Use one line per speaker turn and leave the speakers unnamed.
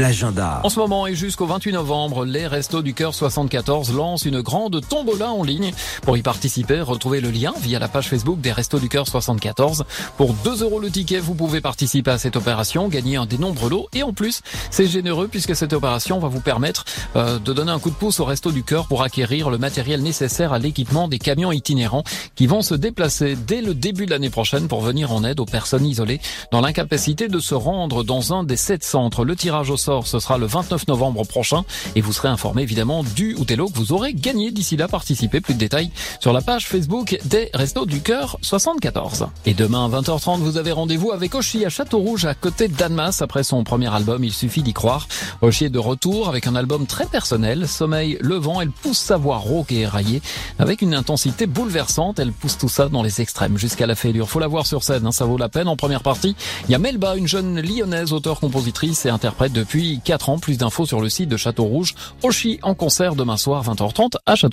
l'agenda.
En ce moment et jusqu'au 28 novembre, les Restos du Cœur 74 lancent une grande tombola en ligne. Pour y participer, retrouvez le lien via la page Facebook des Restos du Cœur 74. Pour 2 euros le ticket, vous pouvez participer à cette opération, gagner un des nombreux lots et en plus, c'est généreux puisque cette opération va vous permettre euh, de donner un coup de pouce aux Restos du Cœur pour acquérir le matériel nécessaire à l'équipement des camions itinérants qui vont se déplacer dès le début de l'année prochaine pour venir en aide aux personnes isolées dans l'incapacité de se rendre dans un des sept centres. Le tirage au sort, ce sera le 29 novembre prochain et vous serez informé évidemment du ou des lots que vous aurez gagné d'ici là. Participez plus de détails sur la page Facebook des Restos du Cœur 74. Et demain à 20h30, vous avez rendez-vous avec Oshi à Château-Rouge à côté de Danmas après son premier album Il suffit d'y croire. Oshi est de retour avec un album très personnel. Sommeil, le vent, elle pousse sa voix rauque et éraillée avec une intensité bouleversante. Elle pousse tout ça dans les extrêmes jusqu'à la fêlure. Faut la voir sur scène, hein, ça vaut la peine. En première partie, il y a Melba, une jeune lyonnaise, auteure, compositrice et interprète depuis 4 ans. Plus d'infos sur le site de Château Rouge. Oshi en concert demain soir 20h30 à Château